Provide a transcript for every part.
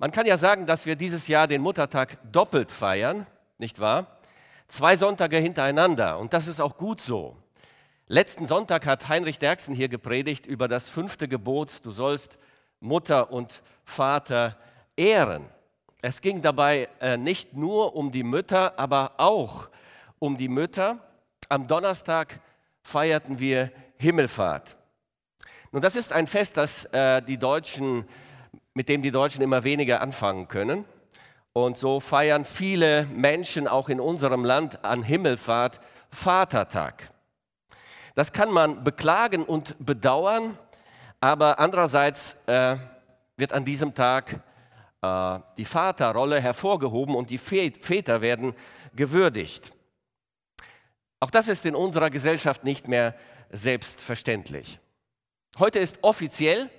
Man kann ja sagen, dass wir dieses Jahr den Muttertag doppelt feiern, nicht wahr? Zwei Sonntage hintereinander und das ist auch gut so. Letzten Sonntag hat Heinrich Derksen hier gepredigt über das fünfte Gebot, du sollst Mutter und Vater ehren. Es ging dabei äh, nicht nur um die Mütter, aber auch um die Mütter. Am Donnerstag feierten wir Himmelfahrt. Nun, das ist ein Fest, das äh, die Deutschen, mit dem die Deutschen immer weniger anfangen können. Und so feiern viele Menschen auch in unserem Land an Himmelfahrt Vatertag. Das kann man beklagen und bedauern, aber andererseits äh, wird an diesem Tag äh, die Vaterrolle hervorgehoben und die Väter werden gewürdigt. Auch das ist in unserer Gesellschaft nicht mehr selbstverständlich. Heute ist offiziell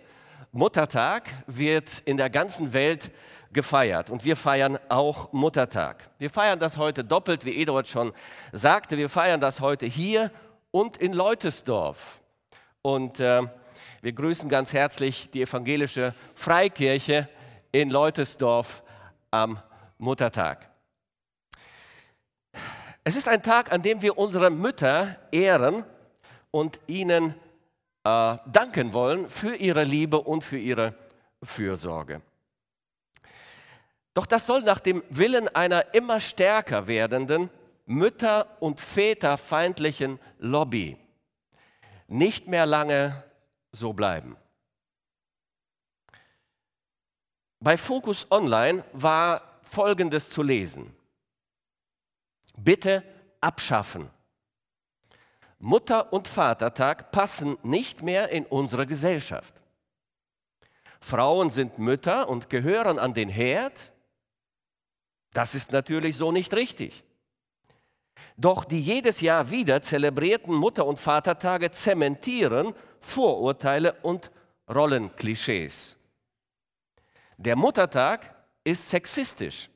Muttertag, wird in der ganzen Welt gefeiert und wir feiern auch Muttertag. Wir feiern das heute doppelt, wie Eduard schon sagte. Wir feiern das heute hier und in Leutesdorf. Und äh, wir grüßen ganz herzlich die evangelische Freikirche in Leutesdorf am Muttertag. Es ist ein Tag, an dem wir unsere Mütter ehren und ihnen äh, danken wollen für ihre Liebe und für ihre Fürsorge. Doch das soll nach dem Willen einer immer stärker werdenden mütter- und väterfeindlichen Lobby nicht mehr lange so bleiben. Bei Focus Online war Folgendes zu lesen. Bitte abschaffen. Mutter- und Vatertag passen nicht mehr in unsere Gesellschaft. Frauen sind Mütter und gehören an den Herd. Das ist natürlich so nicht richtig. Doch die jedes Jahr wieder zelebrierten Mutter- und Vatertage zementieren Vorurteile und Rollenklischees. Der Muttertag ist sexistisch.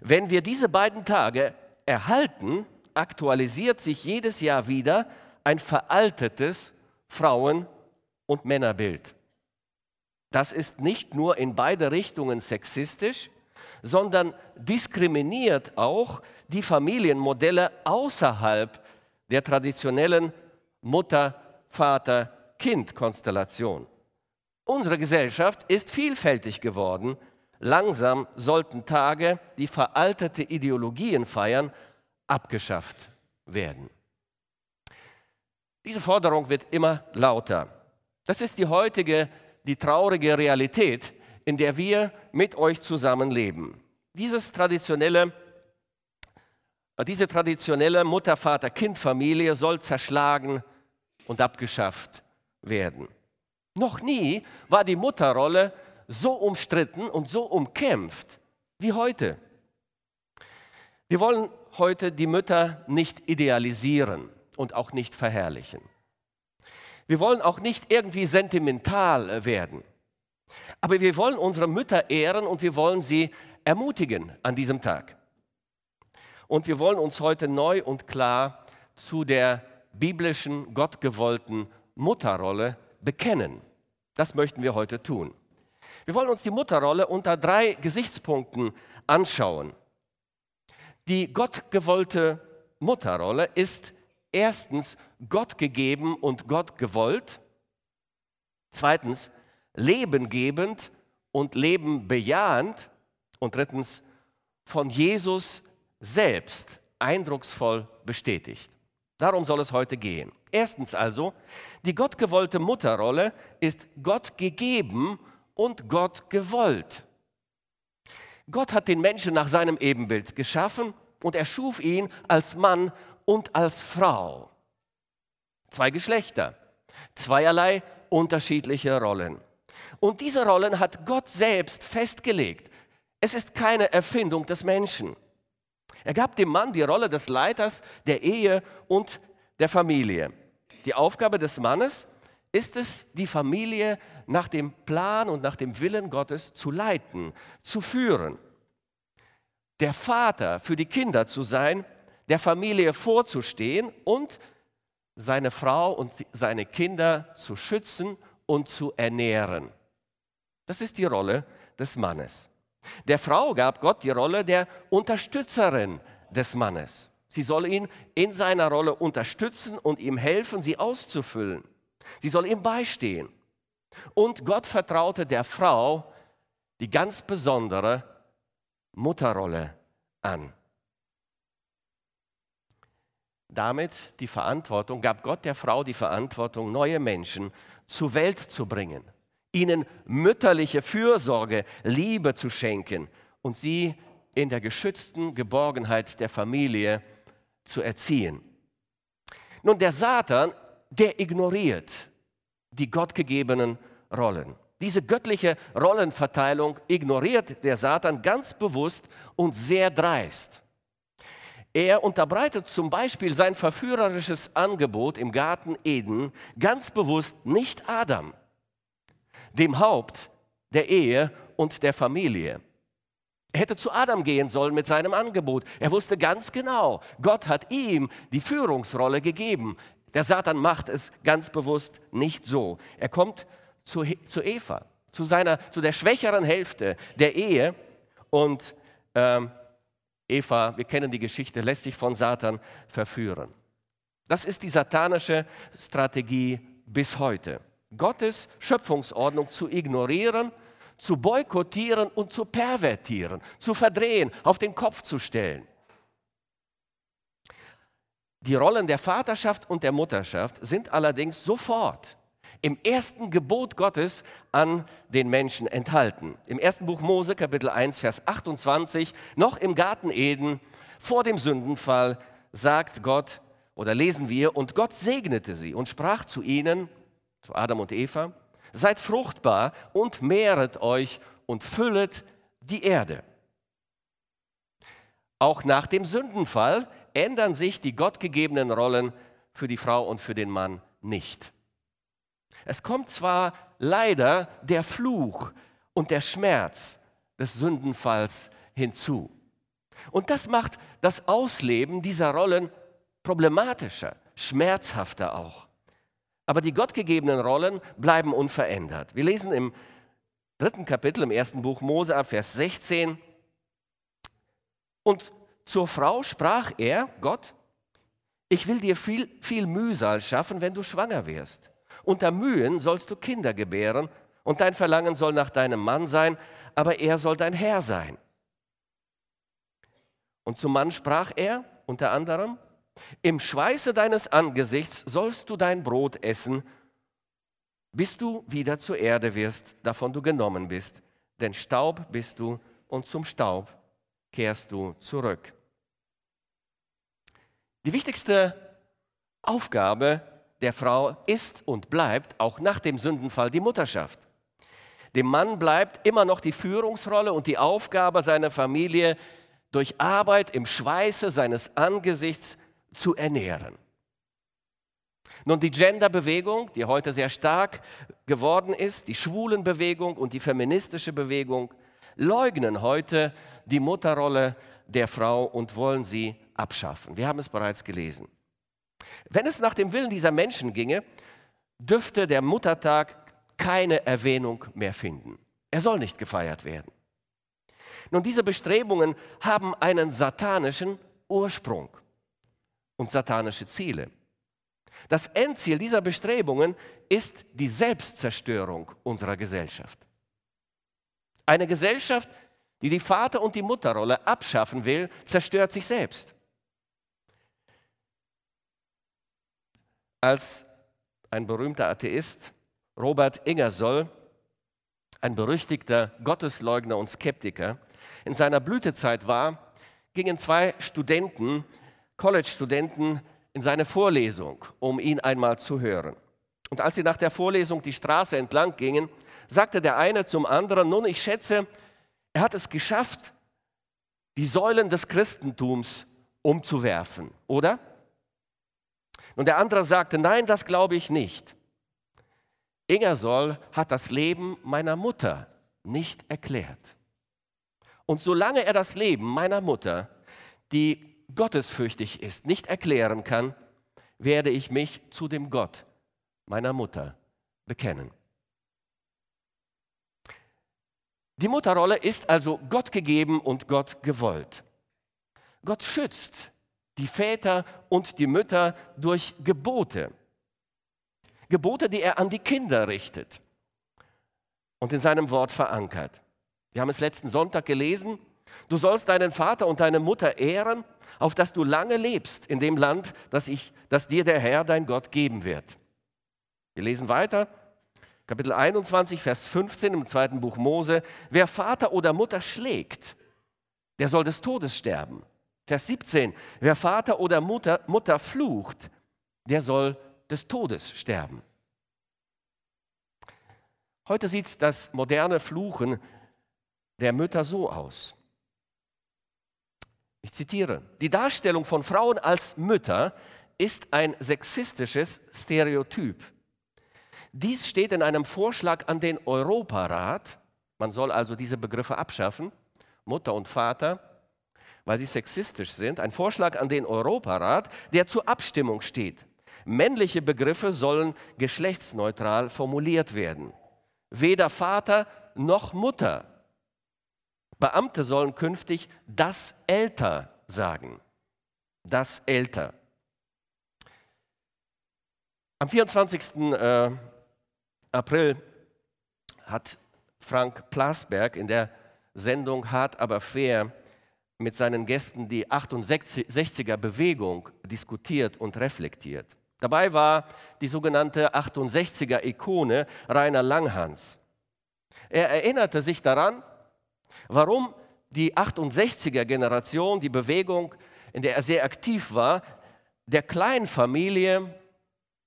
Wenn wir diese beiden Tage erhalten, aktualisiert sich jedes Jahr wieder ein veraltetes Frauen- und Männerbild. Das ist nicht nur in beide Richtungen sexistisch, sondern diskriminiert auch die Familienmodelle außerhalb der traditionellen Mutter-Vater-Kind-Konstellation. Unsere Gesellschaft ist vielfältig geworden. Langsam sollten Tage, die veraltete Ideologien feiern, abgeschafft werden. Diese Forderung wird immer lauter. Das ist die heutige, die traurige Realität, in der wir mit euch zusammenleben. Dieses traditionelle, diese traditionelle Mutter-Vater-Kind-Familie soll zerschlagen und abgeschafft werden. Noch nie war die Mutterrolle so umstritten und so umkämpft wie heute. Wir wollen heute die Mütter nicht idealisieren und auch nicht verherrlichen. Wir wollen auch nicht irgendwie sentimental werden. Aber wir wollen unsere Mütter ehren und wir wollen sie ermutigen an diesem Tag. Und wir wollen uns heute neu und klar zu der biblischen, gottgewollten Mutterrolle bekennen. Das möchten wir heute tun. Wir wollen uns die Mutterrolle unter drei Gesichtspunkten anschauen. Die gottgewollte Mutterrolle ist erstens Gott gegeben und Gott gewollt. Zweitens lebengebend und Leben bejahend. Und drittens von Jesus selbst eindrucksvoll bestätigt. Darum soll es heute gehen. Erstens also, die gottgewollte Mutterrolle ist Gott gegeben und Gott gewollt. Gott hat den Menschen nach seinem Ebenbild geschaffen und er schuf ihn als Mann und als Frau. Zwei Geschlechter, zweierlei unterschiedliche Rollen. Und diese Rollen hat Gott selbst festgelegt. Es ist keine Erfindung des Menschen. Er gab dem Mann die Rolle des Leiters der Ehe und der Familie. Die Aufgabe des Mannes ist es, die Familie nach dem Plan und nach dem Willen Gottes zu leiten, zu führen. Der Vater für die Kinder zu sein, der Familie vorzustehen und seine Frau und seine Kinder zu schützen und zu ernähren. Das ist die Rolle des Mannes. Der Frau gab Gott die Rolle der Unterstützerin des Mannes. Sie soll ihn in seiner Rolle unterstützen und ihm helfen, sie auszufüllen. Sie soll ihm beistehen. Und Gott vertraute der Frau die ganz besondere Mutterrolle an. Damit die Verantwortung, gab Gott der Frau die Verantwortung, neue Menschen zur Welt zu bringen, ihnen mütterliche Fürsorge, Liebe zu schenken und sie in der geschützten Geborgenheit der Familie zu erziehen. Nun, der Satan, der ignoriert die gottgegebenen Rollen. Diese göttliche Rollenverteilung ignoriert der Satan ganz bewusst und sehr dreist. Er unterbreitet zum Beispiel sein verführerisches Angebot im Garten Eden ganz bewusst nicht Adam, dem Haupt der Ehe und der Familie. Er hätte zu Adam gehen sollen mit seinem Angebot. Er wusste ganz genau, Gott hat ihm die Führungsrolle gegeben. Der Satan macht es ganz bewusst nicht so. Er kommt zu, zu Eva, zu, seiner, zu der schwächeren Hälfte der Ehe und ähm, Eva, wir kennen die Geschichte, lässt sich von Satan verführen. Das ist die satanische Strategie bis heute. Gottes Schöpfungsordnung zu ignorieren, zu boykottieren und zu pervertieren, zu verdrehen, auf den Kopf zu stellen. Die Rollen der Vaterschaft und der Mutterschaft sind allerdings sofort im ersten Gebot Gottes an den Menschen enthalten. Im ersten Buch Mose, Kapitel 1, Vers 28, noch im Garten Eden, vor dem Sündenfall, sagt Gott, oder lesen wir, und Gott segnete sie und sprach zu ihnen, zu Adam und Eva, seid fruchtbar und mehret euch und füllet die Erde. Auch nach dem Sündenfall ändern sich die gottgegebenen Rollen für die Frau und für den Mann nicht. Es kommt zwar leider der Fluch und der Schmerz des Sündenfalls hinzu. Und das macht das Ausleben dieser Rollen problematischer, schmerzhafter auch. Aber die gottgegebenen Rollen bleiben unverändert. Wir lesen im dritten Kapitel im ersten Buch Mose ab Vers 16. Und zur Frau sprach er, Gott, ich will dir viel, viel Mühsal schaffen, wenn du schwanger wirst. Unter Mühen sollst du Kinder gebären und dein Verlangen soll nach deinem Mann sein, aber er soll dein Herr sein. Und zum Mann sprach er unter anderem, im Schweiße deines Angesichts sollst du dein Brot essen, bis du wieder zur Erde wirst, davon du genommen bist. Denn Staub bist du und zum Staub kehrst du zurück. Die wichtigste Aufgabe der Frau ist und bleibt auch nach dem Sündenfall die Mutterschaft. Dem Mann bleibt immer noch die Führungsrolle und die Aufgabe seiner Familie durch Arbeit im Schweiße seines Angesichts zu ernähren. Nun, die Genderbewegung, die heute sehr stark geworden ist, die Schwulenbewegung und die feministische Bewegung, leugnen heute die Mutterrolle der Frau und wollen sie abschaffen. Wir haben es bereits gelesen. Wenn es nach dem Willen dieser Menschen ginge, dürfte der Muttertag keine Erwähnung mehr finden. Er soll nicht gefeiert werden. Nun, diese Bestrebungen haben einen satanischen Ursprung und satanische Ziele. Das Endziel dieser Bestrebungen ist die Selbstzerstörung unserer Gesellschaft. Eine Gesellschaft, die die Vater- und die Mutterrolle abschaffen will, zerstört sich selbst. Als ein berühmter Atheist, Robert Ingersoll, ein berüchtigter Gottesleugner und Skeptiker, in seiner Blütezeit war, gingen zwei Studenten College-Studenten in seine Vorlesung, um ihn einmal zu hören. Und als sie nach der Vorlesung die Straße entlang gingen, sagte der eine zum anderen, nun, ich schätze, er hat es geschafft, die Säulen des Christentums umzuwerfen, oder? Und der andere sagte, nein, das glaube ich nicht. Ingersoll hat das Leben meiner Mutter nicht erklärt. Und solange er das Leben meiner Mutter, die gottesfürchtig ist, nicht erklären kann, werde ich mich zu dem Gott meiner Mutter bekennen. Die Mutterrolle ist also Gott gegeben und Gott gewollt. Gott schützt die Väter und die Mütter durch Gebote. Gebote, die er an die Kinder richtet und in seinem Wort verankert. Wir haben es letzten Sonntag gelesen. Du sollst deinen Vater und deine Mutter ehren, auf dass du lange lebst in dem Land, das, ich, das dir der Herr, dein Gott, geben wird. Wir lesen weiter. Kapitel 21, Vers 15 im zweiten Buch Mose. Wer Vater oder Mutter schlägt, der soll des Todes sterben. Vers 17. Wer Vater oder Mutter, Mutter flucht, der soll des Todes sterben. Heute sieht das moderne Fluchen der Mütter so aus. Ich zitiere, die Darstellung von Frauen als Mütter ist ein sexistisches Stereotyp. Dies steht in einem Vorschlag an den Europarat, man soll also diese Begriffe abschaffen, Mutter und Vater, weil sie sexistisch sind, ein Vorschlag an den Europarat, der zur Abstimmung steht. Männliche Begriffe sollen geschlechtsneutral formuliert werden. Weder Vater noch Mutter Beamte sollen künftig das älter sagen. Das älter. Am 24. Äh, April hat Frank Plasberg in der Sendung Hart aber fair mit seinen Gästen die 68er Bewegung diskutiert und reflektiert. Dabei war die sogenannte 68er Ikone Rainer Langhans. Er erinnerte sich daran, Warum die 68er Generation, die Bewegung, in der er sehr aktiv war, der Kleinfamilie,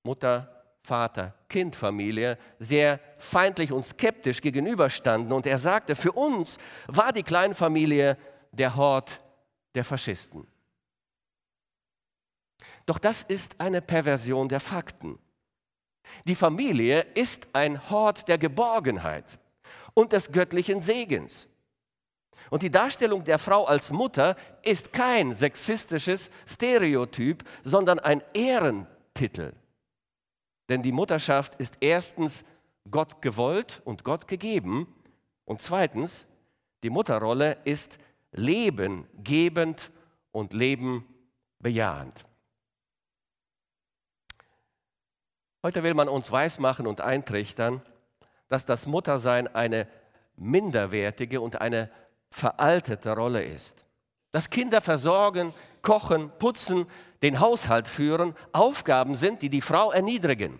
Mutter, Vater, Kindfamilie, sehr feindlich und skeptisch gegenüberstanden. Und er sagte, für uns war die Kleinfamilie der Hort der Faschisten. Doch das ist eine Perversion der Fakten. Die Familie ist ein Hort der Geborgenheit und des göttlichen Segens. Und die Darstellung der Frau als Mutter ist kein sexistisches Stereotyp, sondern ein Ehrentitel. Denn die Mutterschaft ist erstens Gott gewollt und Gott gegeben und zweitens, die Mutterrolle ist Leben gebend und Leben bejahend. Heute will man uns weismachen und eintrichtern, dass das Muttersein eine minderwertige und eine veraltete Rolle ist. Dass Kinder versorgen, kochen, putzen, den Haushalt führen, Aufgaben sind, die die Frau erniedrigen.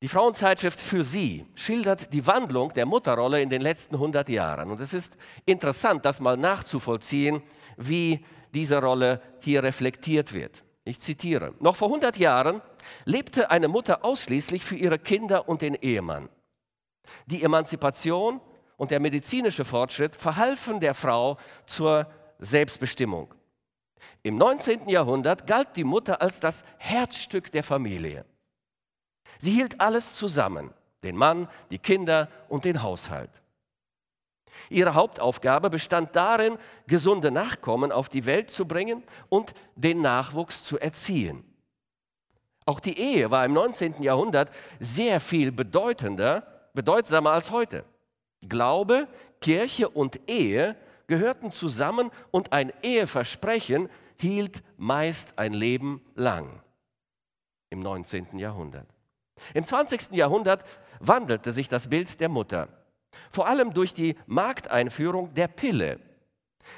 Die Frauenzeitschrift für sie schildert die Wandlung der Mutterrolle in den letzten 100 Jahren. Und es ist interessant, das mal nachzuvollziehen, wie diese Rolle hier reflektiert wird. Ich zitiere, noch vor 100 Jahren lebte eine Mutter ausschließlich für ihre Kinder und den Ehemann. Die Emanzipation und der medizinische Fortschritt verhalfen der Frau zur Selbstbestimmung. Im 19. Jahrhundert galt die Mutter als das Herzstück der Familie. Sie hielt alles zusammen, den Mann, die Kinder und den Haushalt. Ihre Hauptaufgabe bestand darin, gesunde Nachkommen auf die Welt zu bringen und den Nachwuchs zu erziehen. Auch die Ehe war im 19. Jahrhundert sehr viel bedeutender bedeutsamer als heute. Glaube, Kirche und Ehe gehörten zusammen und ein Eheversprechen hielt meist ein Leben lang im 19. Jahrhundert. Im 20. Jahrhundert wandelte sich das Bild der Mutter. Vor allem durch die Markteinführung der Pille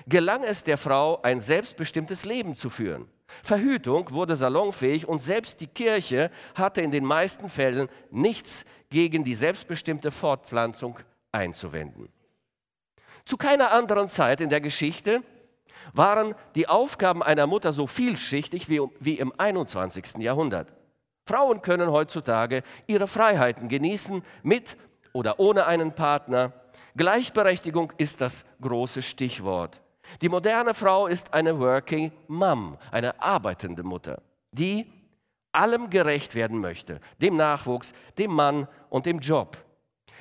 gelang es der Frau, ein selbstbestimmtes Leben zu führen. Verhütung wurde salonfähig und selbst die Kirche hatte in den meisten Fällen nichts gegen die selbstbestimmte Fortpflanzung einzuwenden. Zu keiner anderen Zeit in der Geschichte waren die Aufgaben einer Mutter so vielschichtig wie, wie im 21. Jahrhundert. Frauen können heutzutage ihre Freiheiten genießen, mit oder ohne einen Partner. Gleichberechtigung ist das große Stichwort. Die moderne Frau ist eine Working Mom, eine arbeitende Mutter, die allem gerecht werden möchte, dem Nachwuchs, dem Mann und dem Job.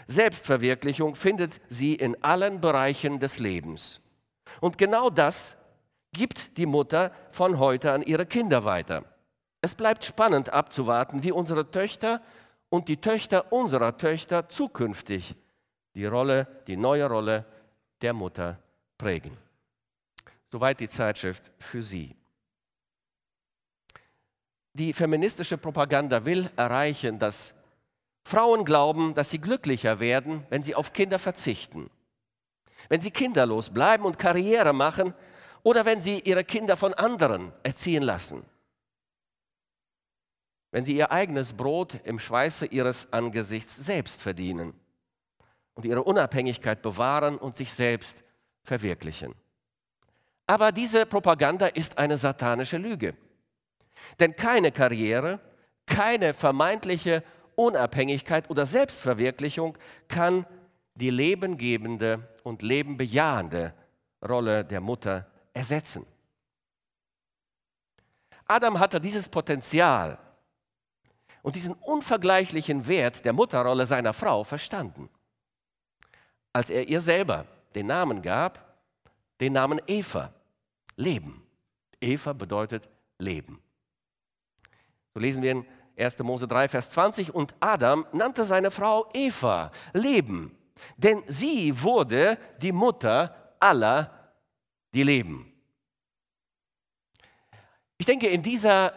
Selbstverwirklichung findet sie in allen Bereichen des Lebens. Und genau das gibt die Mutter von heute an ihre Kinder weiter. Es bleibt spannend abzuwarten, wie unsere Töchter und die Töchter unserer Töchter zukünftig die Rolle, die neue Rolle der Mutter prägen. Soweit die Zeitschrift für Sie. Die feministische Propaganda will erreichen, dass Frauen glauben, dass sie glücklicher werden, wenn sie auf Kinder verzichten, wenn sie kinderlos bleiben und Karriere machen oder wenn sie ihre Kinder von anderen erziehen lassen, wenn sie ihr eigenes Brot im Schweiße ihres Angesichts selbst verdienen und ihre Unabhängigkeit bewahren und sich selbst verwirklichen. Aber diese Propaganda ist eine satanische Lüge. Denn keine Karriere, keine vermeintliche Unabhängigkeit oder Selbstverwirklichung kann die lebengebende und lebenbejahende Rolle der Mutter ersetzen. Adam hatte dieses Potenzial und diesen unvergleichlichen Wert der Mutterrolle seiner Frau verstanden, als er ihr selber den Namen gab, den Namen Eva, Leben. Eva bedeutet Leben. So lesen wir in 1. Mose 3, Vers 20, und Adam nannte seine Frau Eva, Leben, denn sie wurde die Mutter aller, die leben. Ich denke, in dieser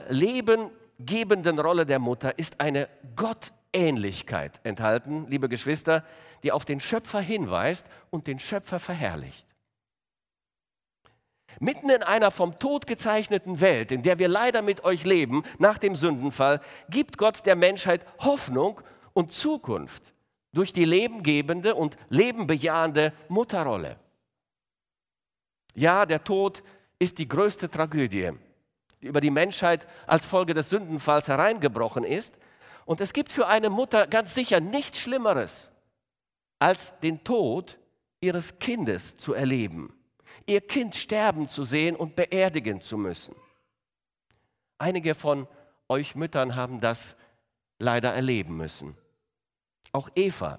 lebengebenden Rolle der Mutter ist eine Gottähnlichkeit enthalten, liebe Geschwister, die auf den Schöpfer hinweist und den Schöpfer verherrlicht. Mitten in einer vom Tod gezeichneten Welt, in der wir leider mit euch leben, nach dem Sündenfall, gibt Gott der Menschheit Hoffnung und Zukunft durch die lebengebende und lebenbejahende Mutterrolle. Ja, der Tod ist die größte Tragödie, die über die Menschheit als Folge des Sündenfalls hereingebrochen ist. Und es gibt für eine Mutter ganz sicher nichts Schlimmeres, als den Tod ihres Kindes zu erleben ihr Kind sterben zu sehen und beerdigen zu müssen. Einige von euch Müttern haben das leider erleben müssen. Auch Eva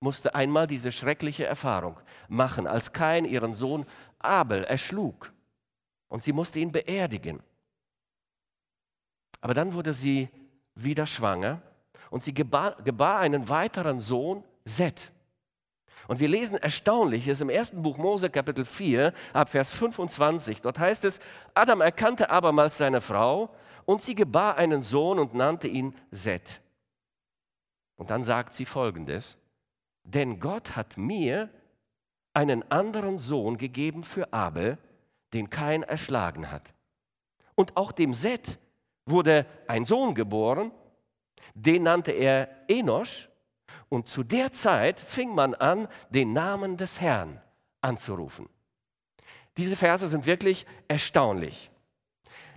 musste einmal diese schreckliche Erfahrung machen, als Kain ihren Sohn Abel erschlug und sie musste ihn beerdigen. Aber dann wurde sie wieder schwanger und sie gebar, gebar einen weiteren Sohn, Seth. Und wir lesen Erstaunliches im ersten Buch Mose Kapitel 4 ab Vers 25. Dort heißt es, Adam erkannte abermals seine Frau und sie gebar einen Sohn und nannte ihn Seth. Und dann sagt sie folgendes, denn Gott hat mir einen anderen Sohn gegeben für Abel, den kein erschlagen hat. Und auch dem Seth wurde ein Sohn geboren, den nannte er Enosch und zu der Zeit fing man an, den Namen des Herrn anzurufen. Diese Verse sind wirklich erstaunlich.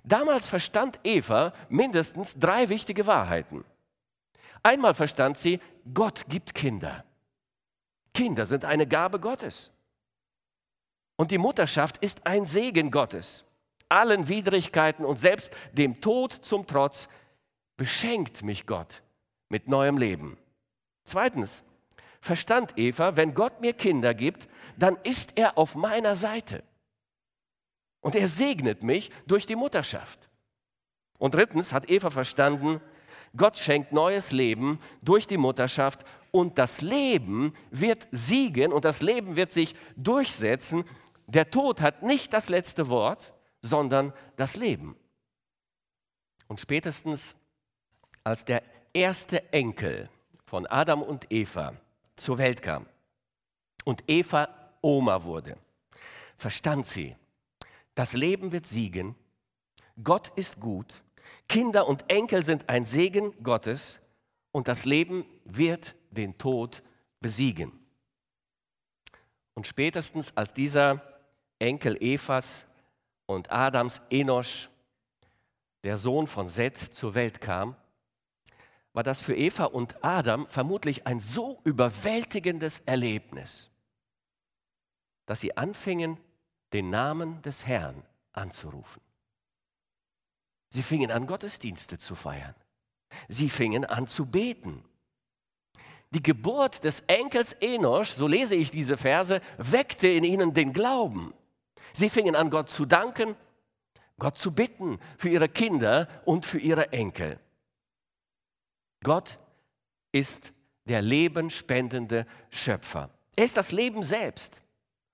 Damals verstand Eva mindestens drei wichtige Wahrheiten. Einmal verstand sie, Gott gibt Kinder. Kinder sind eine Gabe Gottes. Und die Mutterschaft ist ein Segen Gottes. Allen Widrigkeiten und selbst dem Tod zum Trotz beschenkt mich Gott mit neuem Leben. Zweitens, verstand Eva, wenn Gott mir Kinder gibt, dann ist er auf meiner Seite. Und er segnet mich durch die Mutterschaft. Und drittens hat Eva verstanden, Gott schenkt neues Leben durch die Mutterschaft und das Leben wird siegen und das Leben wird sich durchsetzen. Der Tod hat nicht das letzte Wort, sondern das Leben. Und spätestens als der erste Enkel von Adam und Eva zur Welt kam und Eva Oma wurde, verstand sie, das Leben wird siegen, Gott ist gut, Kinder und Enkel sind ein Segen Gottes und das Leben wird den Tod besiegen. Und spätestens als dieser Enkel Evas und Adams Enosch, der Sohn von Seth, zur Welt kam, war das für Eva und Adam vermutlich ein so überwältigendes Erlebnis, dass sie anfingen, den Namen des Herrn anzurufen. Sie fingen an, Gottesdienste zu feiern. Sie fingen an zu beten. Die Geburt des Enkels Enosch, so lese ich diese Verse, weckte in ihnen den Glauben. Sie fingen an, Gott zu danken, Gott zu bitten für ihre Kinder und für ihre Enkel. Gott ist der lebenspendende Schöpfer. Er ist das Leben selbst.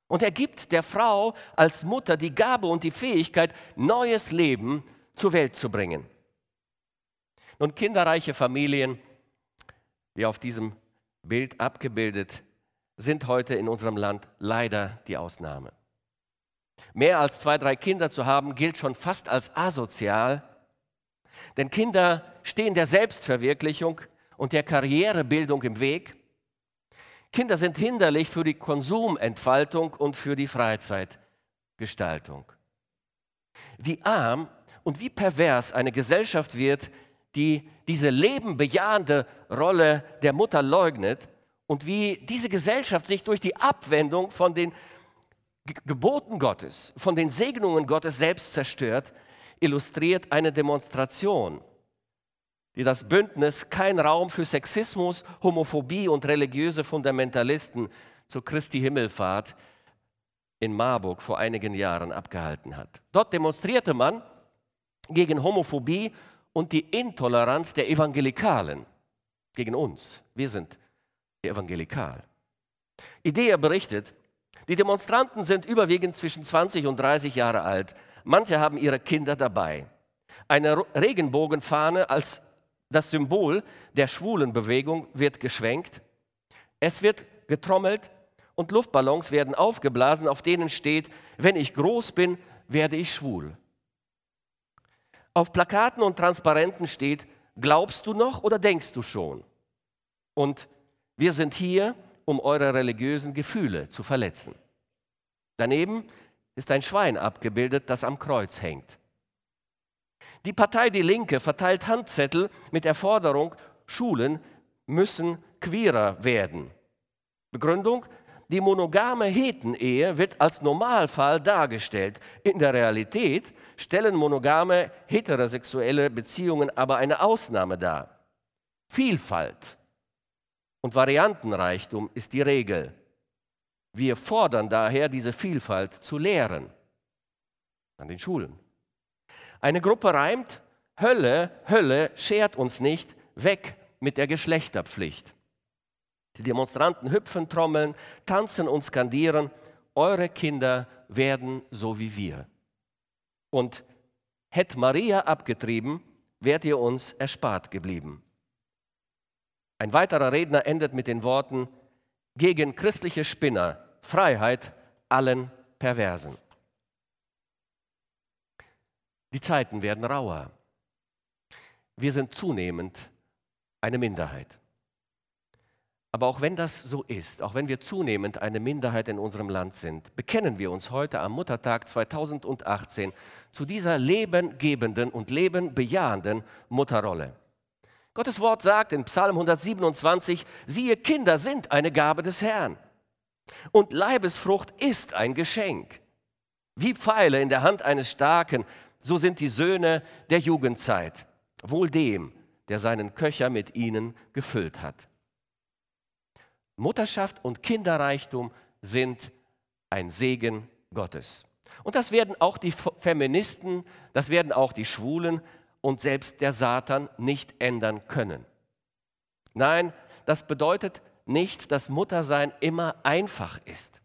Und er gibt der Frau als Mutter die Gabe und die Fähigkeit, neues Leben zur Welt zu bringen. Nun, kinderreiche Familien, wie auf diesem Bild abgebildet, sind heute in unserem Land leider die Ausnahme. Mehr als zwei, drei Kinder zu haben, gilt schon fast als asozial, denn Kinder stehen der Selbstverwirklichung und der Karrierebildung im Weg. Kinder sind hinderlich für die Konsumentfaltung und für die Freizeitgestaltung. Wie arm und wie pervers eine Gesellschaft wird, die diese lebenbejahende Rolle der Mutter leugnet und wie diese Gesellschaft sich durch die Abwendung von den Geboten Gottes, von den Segnungen Gottes selbst zerstört, illustriert eine Demonstration, die das Bündnis Kein Raum für Sexismus, Homophobie und religiöse Fundamentalisten zur Christi Himmelfahrt in Marburg vor einigen Jahren abgehalten hat. Dort demonstrierte man gegen Homophobie und die Intoleranz der Evangelikalen gegen uns. Wir sind evangelikal. Idea berichtet, die Demonstranten sind überwiegend zwischen 20 und 30 Jahre alt. Manche haben ihre Kinder dabei. Eine Regenbogenfahne als das Symbol der schwulen Bewegung wird geschwenkt. Es wird getrommelt und Luftballons werden aufgeblasen, auf denen steht, wenn ich groß bin, werde ich schwul. Auf Plakaten und Transparenten steht, glaubst du noch oder denkst du schon? Und wir sind hier, um eure religiösen Gefühle zu verletzen. Daneben ist ein Schwein abgebildet, das am Kreuz hängt. Die Partei Die Linke verteilt Handzettel mit der Forderung, Schulen müssen queerer werden. Begründung, die monogame Hetenehe wird als Normalfall dargestellt. In der Realität stellen monogame heterosexuelle Beziehungen aber eine Ausnahme dar. Vielfalt und Variantenreichtum ist die Regel. Wir fordern daher, diese Vielfalt zu lehren an den Schulen. Eine Gruppe reimt, Hölle, Hölle schert uns nicht, weg mit der Geschlechterpflicht. Die Demonstranten hüpfen, trommeln, tanzen und skandieren, eure Kinder werden so wie wir. Und hätte Maria abgetrieben, wärt ihr uns erspart geblieben. Ein weiterer Redner endet mit den Worten, gegen christliche Spinner, Freiheit allen Perversen. Die Zeiten werden rauer. Wir sind zunehmend eine Minderheit. Aber auch wenn das so ist, auch wenn wir zunehmend eine Minderheit in unserem Land sind, bekennen wir uns heute am Muttertag 2018 zu dieser lebengebenden und lebenbejahenden Mutterrolle. Gottes Wort sagt in Psalm 127, siehe, Kinder sind eine Gabe des Herrn und Leibesfrucht ist ein Geschenk. Wie Pfeile in der Hand eines Starken, so sind die Söhne der Jugendzeit, wohl dem, der seinen Köcher mit ihnen gefüllt hat. Mutterschaft und Kinderreichtum sind ein Segen Gottes. Und das werden auch die Feministen, das werden auch die Schwulen und selbst der Satan nicht ändern können. Nein, das bedeutet nicht, dass Muttersein immer einfach ist.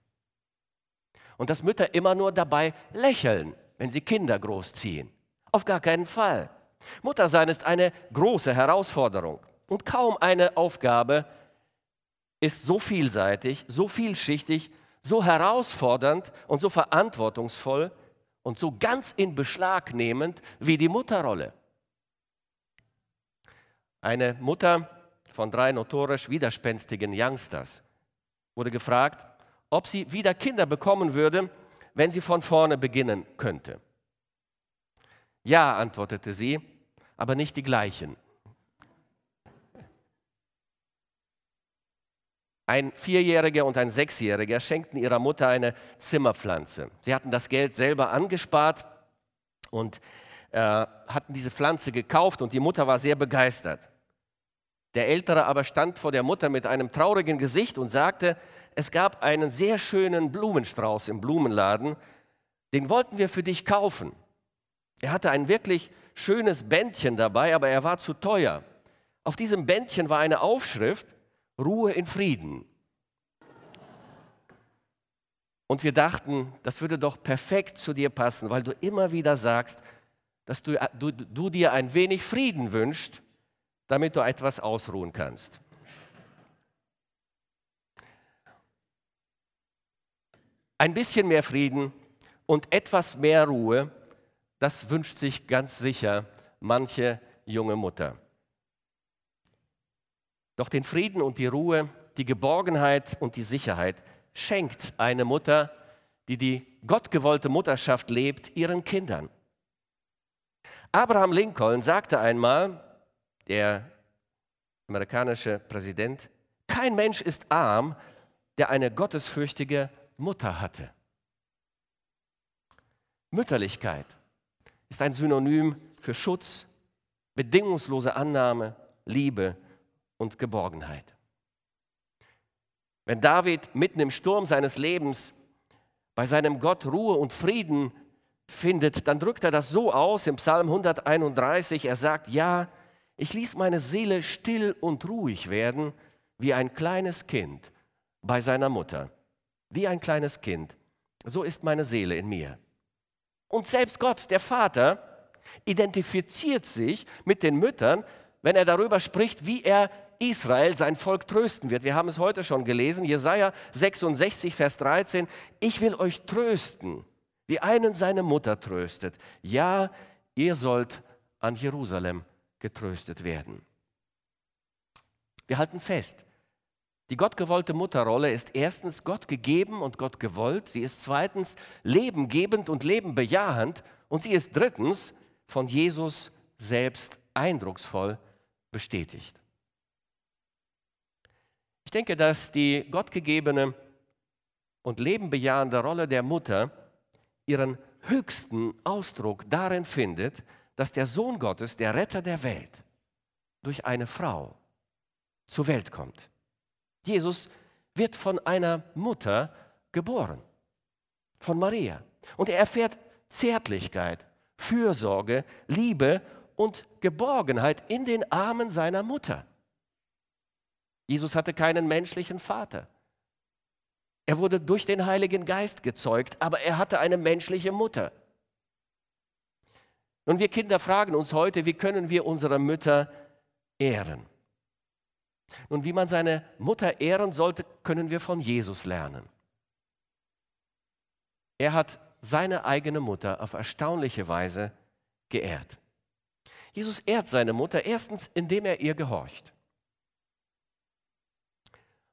Und dass Mütter immer nur dabei lächeln, wenn sie Kinder großziehen. Auf gar keinen Fall. Muttersein ist eine große Herausforderung. Und kaum eine Aufgabe ist so vielseitig, so vielschichtig, so herausfordernd und so verantwortungsvoll und so ganz in Beschlag nehmend wie die Mutterrolle. Eine Mutter von drei notorisch widerspenstigen Youngsters wurde gefragt, ob sie wieder Kinder bekommen würde, wenn sie von vorne beginnen könnte. Ja, antwortete sie, aber nicht die gleichen. Ein Vierjähriger und ein Sechsjähriger schenkten ihrer Mutter eine Zimmerpflanze. Sie hatten das Geld selber angespart und äh, hatten diese Pflanze gekauft und die Mutter war sehr begeistert. Der Ältere aber stand vor der Mutter mit einem traurigen Gesicht und sagte, es gab einen sehr schönen Blumenstrauß im Blumenladen, den wollten wir für dich kaufen. Er hatte ein wirklich schönes Bändchen dabei, aber er war zu teuer. Auf diesem Bändchen war eine Aufschrift, Ruhe in Frieden. Und wir dachten, das würde doch perfekt zu dir passen, weil du immer wieder sagst, dass du, du, du dir ein wenig Frieden wünschst, damit du etwas ausruhen kannst. Ein bisschen mehr Frieden und etwas mehr Ruhe, das wünscht sich ganz sicher manche junge Mutter. Doch den Frieden und die Ruhe, die Geborgenheit und die Sicherheit schenkt eine Mutter, die die gottgewollte Mutterschaft lebt, ihren Kindern. Abraham Lincoln sagte einmal, der amerikanische Präsident, kein Mensch ist arm, der eine gottesfürchtige Mutter hatte. Mütterlichkeit ist ein Synonym für Schutz, bedingungslose Annahme, Liebe und Geborgenheit. Wenn David mitten im Sturm seines Lebens bei seinem Gott Ruhe und Frieden findet, dann drückt er das so aus im Psalm 131. Er sagt, ja, ich ließ meine Seele still und ruhig werden, wie ein kleines Kind bei seiner Mutter. Wie ein kleines Kind. So ist meine Seele in mir. Und selbst Gott, der Vater, identifiziert sich mit den Müttern, wenn er darüber spricht, wie er Israel, sein Volk, trösten wird. Wir haben es heute schon gelesen, Jesaja 66, Vers 13. Ich will euch trösten, wie einen seine Mutter tröstet. Ja, ihr sollt an Jerusalem getröstet werden. Wir halten fest, die gottgewollte Mutterrolle ist erstens Gott gegeben und Gott gewollt, sie ist zweitens lebengebend und lebenbejahend und sie ist drittens von Jesus selbst eindrucksvoll bestätigt. Ich denke, dass die gottgegebene und lebenbejahende Rolle der Mutter ihren höchsten Ausdruck darin findet, dass der Sohn Gottes, der Retter der Welt, durch eine Frau zur Welt kommt. Jesus wird von einer Mutter geboren, von Maria. Und er erfährt Zärtlichkeit, Fürsorge, Liebe und Geborgenheit in den Armen seiner Mutter. Jesus hatte keinen menschlichen Vater. Er wurde durch den Heiligen Geist gezeugt, aber er hatte eine menschliche Mutter. Nun, wir Kinder fragen uns heute, wie können wir unsere Mütter ehren? Nun, wie man seine Mutter ehren sollte, können wir von Jesus lernen. Er hat seine eigene Mutter auf erstaunliche Weise geehrt. Jesus ehrt seine Mutter erstens, indem er ihr gehorcht.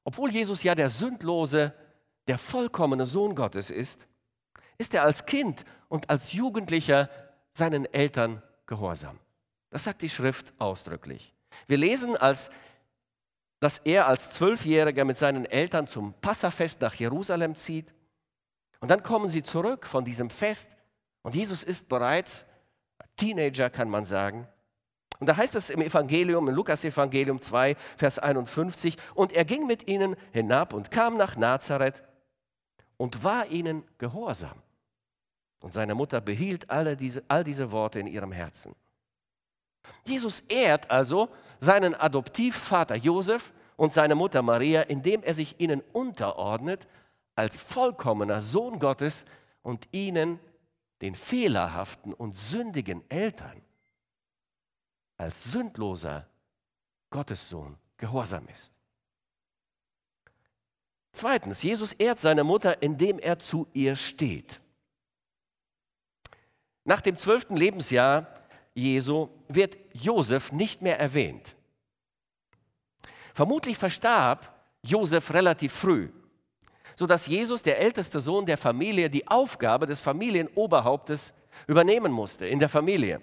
Obwohl Jesus ja der sündlose, der vollkommene Sohn Gottes ist, ist er als Kind und als Jugendlicher seinen Eltern gehorsam. Das sagt die Schrift ausdrücklich. Wir lesen, als, dass er als Zwölfjähriger mit seinen Eltern zum Passafest nach Jerusalem zieht. Und dann kommen sie zurück von diesem Fest und Jesus ist bereits Teenager, kann man sagen. Und da heißt es im Evangelium, im Lukas-Evangelium 2, Vers 51, und er ging mit ihnen hinab und kam nach Nazareth und war ihnen gehorsam. Und seine Mutter behielt alle diese, all diese Worte in ihrem Herzen. Jesus ehrt also seinen Adoptivvater Josef und seine Mutter Maria, indem er sich ihnen unterordnet als vollkommener Sohn Gottes und ihnen, den fehlerhaften und sündigen Eltern, als sündloser Gottessohn gehorsam ist. Zweitens, Jesus ehrt seine Mutter, indem er zu ihr steht. Nach dem zwölften Lebensjahr Jesu wird Josef nicht mehr erwähnt. Vermutlich verstarb Josef relativ früh, sodass Jesus, der älteste Sohn der Familie, die Aufgabe des Familienoberhauptes übernehmen musste in der Familie.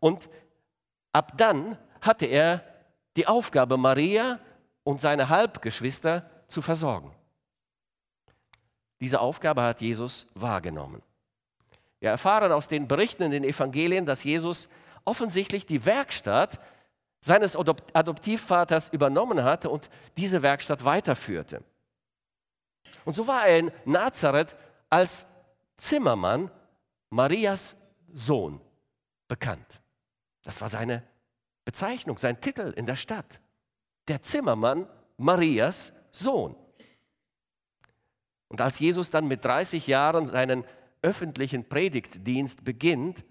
Und Ab dann hatte er die Aufgabe, Maria und seine Halbgeschwister zu versorgen. Diese Aufgabe hat Jesus wahrgenommen. Wir erfahren aus den Berichten in den Evangelien, dass Jesus offensichtlich die Werkstatt seines Adoptivvaters übernommen hatte und diese Werkstatt weiterführte. Und so war er in Nazareth als Zimmermann, Marias Sohn, bekannt. Das war seine Bezeichnung, sein Titel in der Stadt. Der Zimmermann Marias Sohn. Und als Jesus dann mit 30 Jahren seinen öffentlichen Predigtdienst beginnt,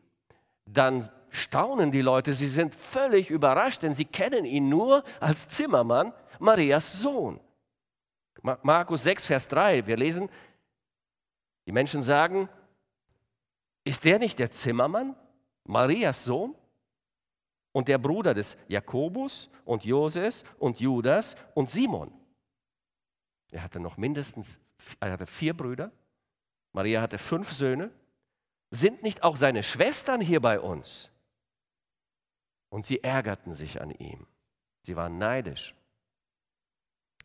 dann staunen die Leute, sie sind völlig überrascht, denn sie kennen ihn nur als Zimmermann, Marias Sohn. Markus 6, Vers 3, wir lesen, die Menschen sagen, ist der nicht der Zimmermann, Marias Sohn? Und der Bruder des Jakobus und Joses und Judas und Simon. Er hatte noch mindestens er hatte vier Brüder. Maria hatte fünf Söhne. Sind nicht auch seine Schwestern hier bei uns? Und sie ärgerten sich an ihm. Sie waren neidisch.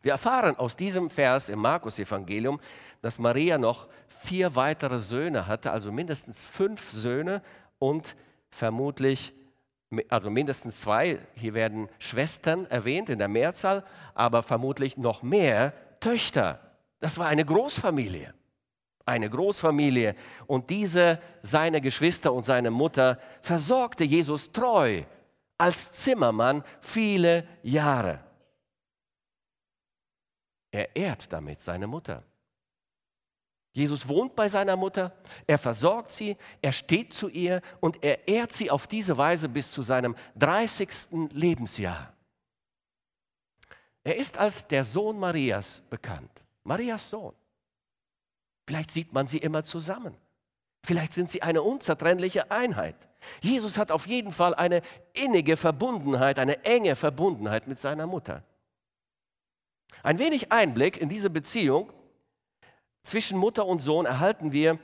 Wir erfahren aus diesem Vers im Markus-Evangelium, dass Maria noch vier weitere Söhne hatte, also mindestens fünf Söhne und vermutlich, also mindestens zwei, hier werden Schwestern erwähnt in der Mehrzahl, aber vermutlich noch mehr Töchter. Das war eine Großfamilie. Eine Großfamilie. Und diese, seine Geschwister und seine Mutter, versorgte Jesus treu als Zimmermann viele Jahre. Er ehrt damit seine Mutter. Jesus wohnt bei seiner Mutter, er versorgt sie, er steht zu ihr und er ehrt sie auf diese Weise bis zu seinem 30. Lebensjahr. Er ist als der Sohn Marias bekannt. Marias Sohn. Vielleicht sieht man sie immer zusammen. Vielleicht sind sie eine unzertrennliche Einheit. Jesus hat auf jeden Fall eine innige Verbundenheit, eine enge Verbundenheit mit seiner Mutter. Ein wenig Einblick in diese Beziehung zwischen Mutter und Sohn erhalten wir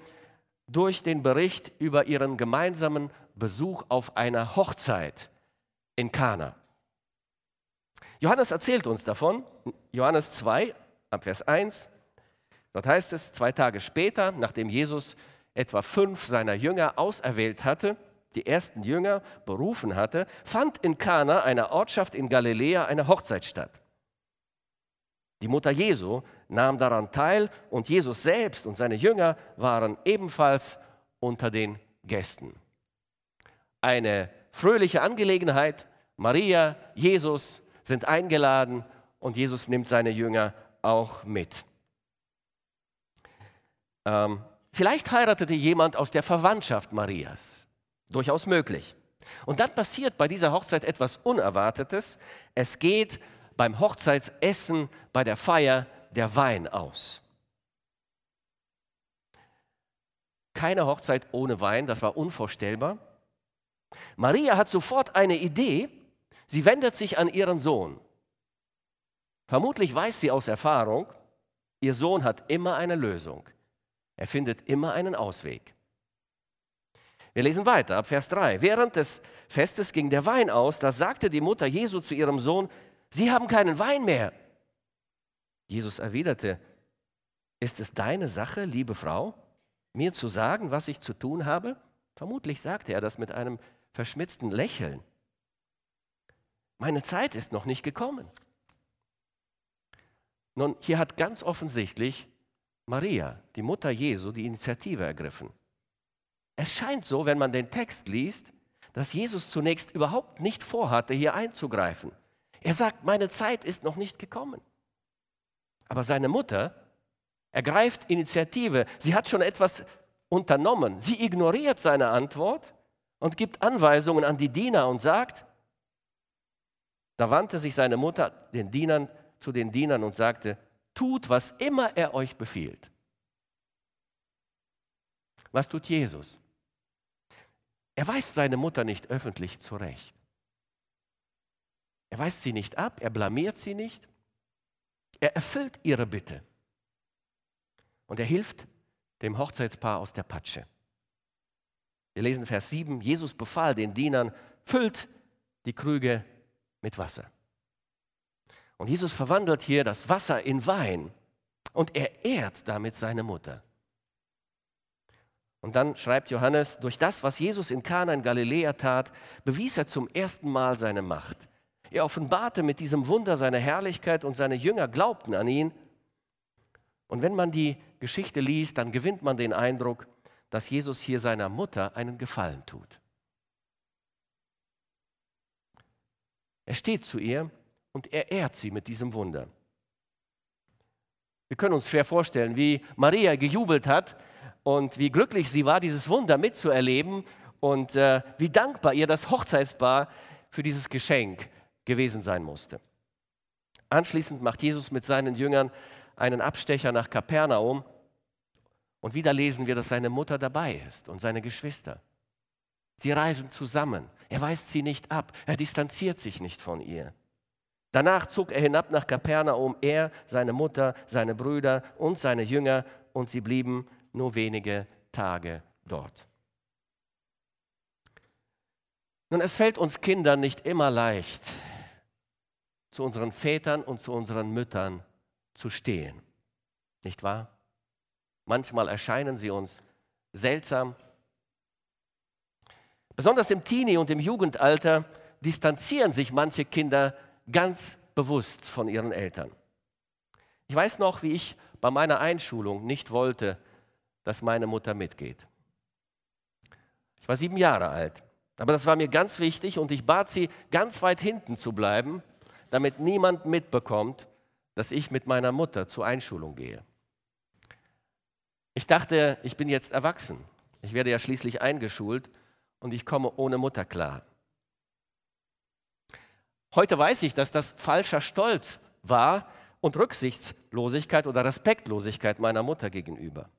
durch den Bericht über ihren gemeinsamen Besuch auf einer Hochzeit in Kana. Johannes erzählt uns davon, Johannes 2, ab Vers 1. Dort heißt es, zwei Tage später, nachdem Jesus etwa fünf seiner Jünger auserwählt hatte, die ersten Jünger berufen hatte, fand in Kana, einer Ortschaft in Galiläa, eine Hochzeit statt. Die Mutter Jesu nahm daran teil und Jesus selbst und seine Jünger waren ebenfalls unter den Gästen. Eine fröhliche Angelegenheit. Maria, Jesus sind eingeladen und Jesus nimmt seine Jünger auch mit. Ähm, vielleicht heiratete jemand aus der Verwandtschaft Marias. Durchaus möglich. Und dann passiert bei dieser Hochzeit etwas Unerwartetes. Es geht beim Hochzeitsessen, bei der Feier der Wein aus. Keine Hochzeit ohne Wein, das war unvorstellbar. Maria hat sofort eine Idee. Sie wendet sich an ihren Sohn. Vermutlich weiß sie aus Erfahrung, ihr Sohn hat immer eine Lösung. Er findet immer einen Ausweg. Wir lesen weiter ab Vers 3. Während des Festes ging der Wein aus, da sagte die Mutter Jesu zu ihrem Sohn, Sie haben keinen Wein mehr. Jesus erwiderte, Ist es deine Sache, liebe Frau, mir zu sagen, was ich zu tun habe? Vermutlich sagte er das mit einem verschmitzten Lächeln. Meine Zeit ist noch nicht gekommen. Nun, hier hat ganz offensichtlich Maria, die Mutter Jesu, die Initiative ergriffen. Es scheint so, wenn man den Text liest, dass Jesus zunächst überhaupt nicht vorhatte, hier einzugreifen. Er sagt, meine Zeit ist noch nicht gekommen. Aber seine Mutter ergreift Initiative. Sie hat schon etwas unternommen. Sie ignoriert seine Antwort und gibt Anweisungen an die Diener und sagt, da wandte sich seine Mutter den Dienern zu den Dienern und sagte, tut, was immer er euch befiehlt. Was tut Jesus? Er weist seine Mutter nicht öffentlich zurecht. Er weist sie nicht ab, er blamiert sie nicht. Er erfüllt ihre Bitte. Und er hilft dem Hochzeitspaar aus der Patsche. Wir lesen Vers 7, Jesus befahl den Dienern, füllt die Krüge mit Wasser. Und Jesus verwandelt hier das Wasser in Wein und er ehrt damit seine Mutter. Und dann schreibt Johannes, durch das, was Jesus in Kana in Galiläa tat, bewies er zum ersten Mal seine Macht. Er offenbarte mit diesem Wunder seine Herrlichkeit und seine Jünger glaubten an ihn. Und wenn man die Geschichte liest, dann gewinnt man den Eindruck, dass Jesus hier seiner Mutter einen Gefallen tut. Er steht zu ihr und er ehrt sie mit diesem Wunder. Wir können uns schwer vorstellen, wie Maria gejubelt hat und wie glücklich sie war, dieses Wunder mitzuerleben und äh, wie dankbar ihr das Hochzeitspaar für dieses Geschenk gewesen sein musste. Anschließend macht Jesus mit seinen Jüngern einen Abstecher nach Kapernaum und wieder lesen wir, dass seine Mutter dabei ist und seine Geschwister. Sie reisen zusammen. Er weist sie nicht ab. Er distanziert sich nicht von ihr. Danach zog er hinab nach Kapernaum, er, seine Mutter, seine Brüder und seine Jünger, und sie blieben nur wenige Tage dort. Nun, es fällt uns Kindern nicht immer leicht, zu unseren Vätern und zu unseren Müttern zu stehen. Nicht wahr? Manchmal erscheinen sie uns seltsam. Besonders im Teenie- und im Jugendalter distanzieren sich manche Kinder ganz bewusst von ihren Eltern. Ich weiß noch, wie ich bei meiner Einschulung nicht wollte, dass meine Mutter mitgeht. Ich war sieben Jahre alt, aber das war mir ganz wichtig und ich bat sie, ganz weit hinten zu bleiben, damit niemand mitbekommt, dass ich mit meiner Mutter zur Einschulung gehe. Ich dachte, ich bin jetzt erwachsen. Ich werde ja schließlich eingeschult und ich komme ohne Mutter klar. Heute weiß ich, dass das falscher Stolz war und Rücksichtslosigkeit oder Respektlosigkeit meiner Mutter gegenüber.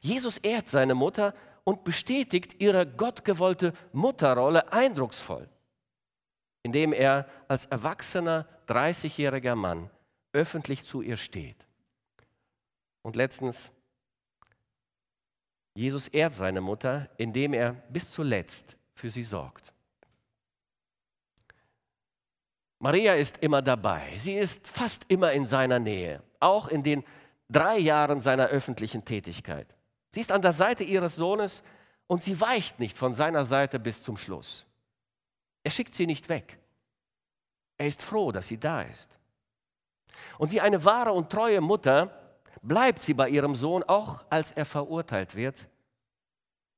Jesus ehrt seine Mutter und bestätigt ihre gottgewollte Mutterrolle eindrucksvoll, indem er als erwachsener 30-jähriger Mann öffentlich zu ihr steht. Und letztens, Jesus ehrt seine Mutter, indem er bis zuletzt für sie sorgt. Maria ist immer dabei. Sie ist fast immer in seiner Nähe, auch in den drei Jahren seiner öffentlichen Tätigkeit. Sie ist an der Seite ihres Sohnes und sie weicht nicht von seiner Seite bis zum Schluss. Er schickt sie nicht weg. Er ist froh, dass sie da ist. Und wie eine wahre und treue Mutter bleibt sie bei ihrem Sohn, auch als er verurteilt wird,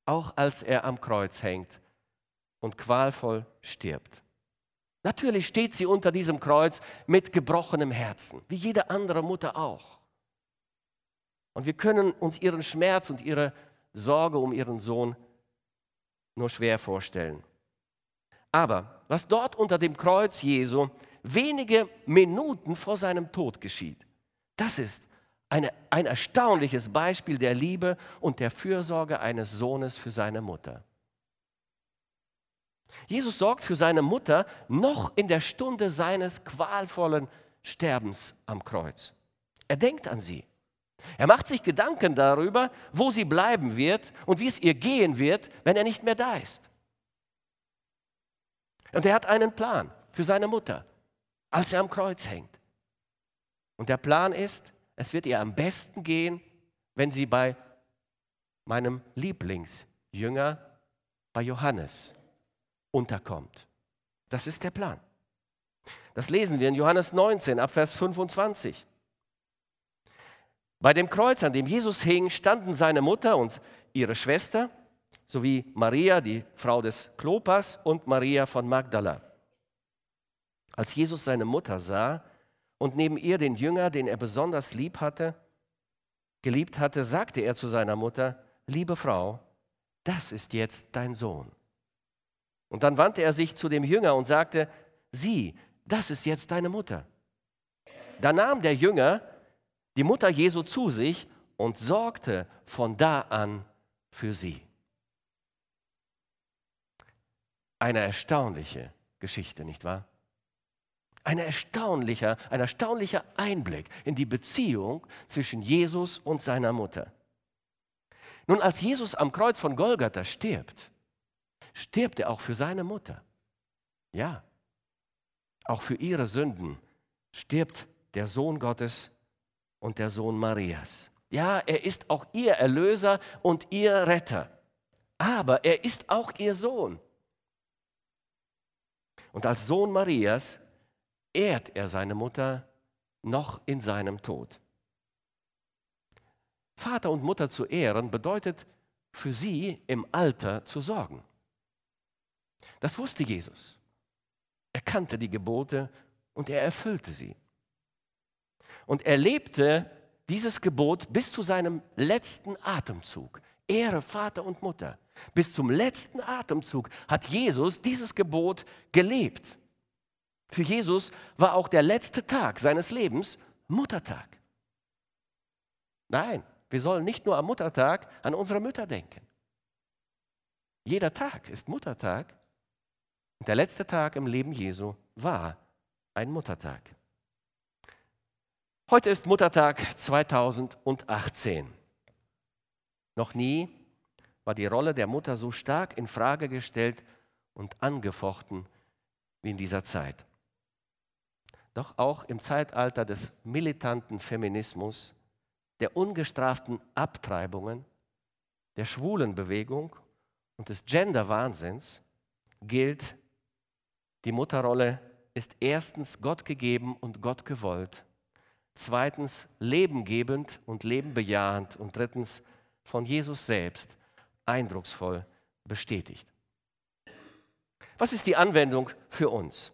auch als er am Kreuz hängt und qualvoll stirbt. Natürlich steht sie unter diesem Kreuz mit gebrochenem Herzen, wie jede andere Mutter auch. Und wir können uns ihren Schmerz und ihre Sorge um ihren Sohn nur schwer vorstellen. Aber was dort unter dem Kreuz Jesu wenige Minuten vor seinem Tod geschieht, das ist eine, ein erstaunliches Beispiel der Liebe und der Fürsorge eines Sohnes für seine Mutter. Jesus sorgt für seine Mutter noch in der Stunde seines qualvollen Sterbens am Kreuz. Er denkt an sie. Er macht sich Gedanken darüber, wo sie bleiben wird und wie es ihr gehen wird, wenn er nicht mehr da ist. Und er hat einen Plan für seine Mutter, als er am Kreuz hängt. Und der Plan ist, es wird ihr am besten gehen, wenn sie bei meinem Lieblingsjünger, bei Johannes, unterkommt. Das ist der Plan. Das lesen wir in Johannes 19 ab Vers 25. Bei dem Kreuz, an dem Jesus hing, standen seine Mutter und ihre Schwester sowie Maria, die Frau des Klopas, und Maria von Magdala. Als Jesus seine Mutter sah und neben ihr den Jünger, den er besonders lieb hatte, geliebt hatte, sagte er zu seiner Mutter, liebe Frau, das ist jetzt dein Sohn. Und dann wandte er sich zu dem Jünger und sagte, sieh, das ist jetzt deine Mutter. Da nahm der Jünger die Mutter Jesu zu sich und sorgte von da an für sie. Eine erstaunliche Geschichte, nicht wahr? Ein erstaunlicher, ein erstaunlicher Einblick in die Beziehung zwischen Jesus und seiner Mutter. Nun, als Jesus am Kreuz von Golgatha stirbt, stirbt er auch für seine Mutter. Ja, auch für ihre Sünden stirbt der Sohn Gottes und der Sohn Marias. Ja, er ist auch ihr Erlöser und ihr Retter. Aber er ist auch ihr Sohn. Und als Sohn Marias ehrt er seine Mutter noch in seinem Tod. Vater und Mutter zu ehren bedeutet für sie im Alter zu sorgen. Das wusste Jesus. Er kannte die Gebote und er erfüllte sie. Und er lebte dieses Gebot bis zu seinem letzten Atemzug. Ehre Vater und Mutter. Bis zum letzten Atemzug hat Jesus dieses Gebot gelebt. Für Jesus war auch der letzte Tag seines Lebens Muttertag. Nein, wir sollen nicht nur am Muttertag an unsere Mütter denken. Jeder Tag ist Muttertag der letzte Tag im Leben Jesu war ein Muttertag. Heute ist Muttertag 2018. Noch nie war die Rolle der Mutter so stark in Frage gestellt und angefochten wie in dieser Zeit. Doch auch im Zeitalter des militanten Feminismus, der ungestraften Abtreibungen, der schwulen Bewegung und des Gender-Wahnsinns gilt, die Mutterrolle ist erstens Gott gegeben und Gott gewollt, zweitens lebengebend und lebenbejahend und drittens von Jesus selbst eindrucksvoll bestätigt. Was ist die Anwendung für uns?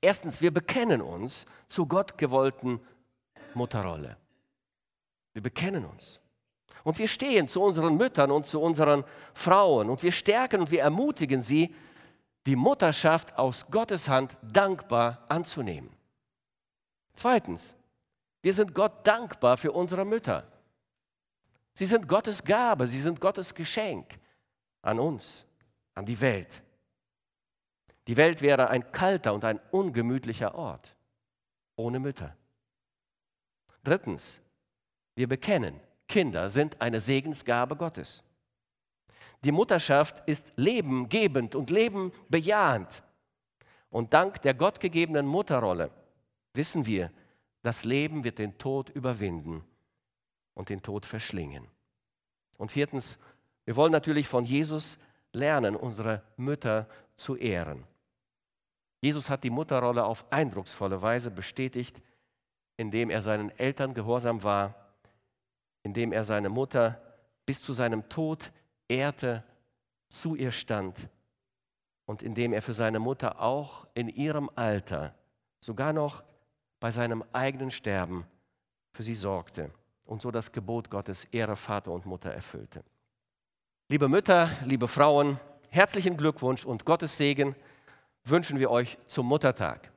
Erstens, wir bekennen uns zur Gott gewollten Mutterrolle. Wir bekennen uns. Und wir stehen zu unseren Müttern und zu unseren Frauen und wir stärken und wir ermutigen sie, die Mutterschaft aus Gottes Hand dankbar anzunehmen. Zweitens, wir sind Gott dankbar für unsere Mütter. Sie sind Gottes Gabe, sie sind Gottes Geschenk an uns, an die Welt. Die Welt wäre ein kalter und ein ungemütlicher Ort ohne Mütter. Drittens, wir bekennen, Kinder sind eine Segensgabe Gottes. Die Mutterschaft ist lebengebend und lebenbejahend. Und dank der gottgegebenen Mutterrolle wissen wir, das Leben wird den Tod überwinden und den Tod verschlingen. Und viertens, wir wollen natürlich von Jesus lernen, unsere Mütter zu ehren. Jesus hat die Mutterrolle auf eindrucksvolle Weise bestätigt, indem er seinen Eltern gehorsam war, indem er seine Mutter bis zu seinem Tod ehrte, zu ihr stand und indem er für seine Mutter auch in ihrem Alter, sogar noch bei seinem eigenen Sterben, für sie sorgte und so das Gebot Gottes Ehre Vater und Mutter erfüllte. Liebe Mütter, liebe Frauen, herzlichen Glückwunsch und Gottes Segen wünschen wir euch zum Muttertag.